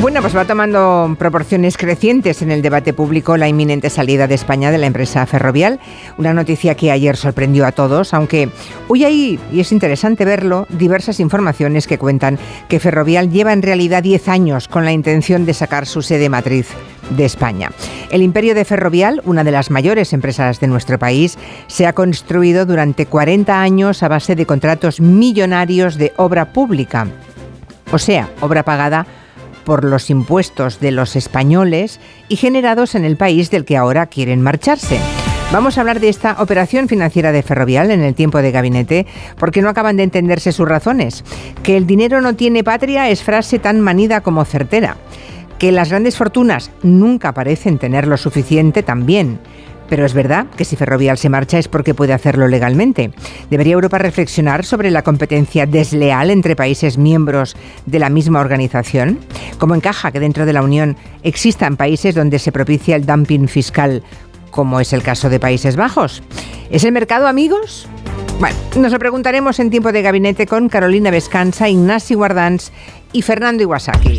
Bueno, pues va tomando proporciones crecientes en el debate público la inminente salida de España de la empresa ferrovial, una noticia que ayer sorprendió a todos, aunque hoy hay, y es interesante verlo, diversas informaciones que cuentan que Ferrovial lleva en realidad 10 años con la intención de sacar su sede matriz de España. El imperio de Ferrovial, una de las mayores empresas de nuestro país, se ha construido durante 40 años a base de contratos millonarios de obra pública, o sea, obra pagada por los impuestos de los españoles y generados en el país del que ahora quieren marcharse. Vamos a hablar de esta operación financiera de Ferrovial en el tiempo de gabinete porque no acaban de entenderse sus razones. Que el dinero no tiene patria es frase tan manida como certera. Que las grandes fortunas nunca parecen tener lo suficiente también. Pero es verdad que si Ferrovial se marcha es porque puede hacerlo legalmente. ¿Debería Europa reflexionar sobre la competencia desleal entre países miembros de la misma organización? ¿Cómo encaja que dentro de la Unión existan países donde se propicia el dumping fiscal, como es el caso de Países Bajos? ¿Es el mercado, amigos? Bueno, nos lo preguntaremos en tiempo de gabinete con Carolina Vescanza, Ignasi Guardans y Fernando Iwasaki.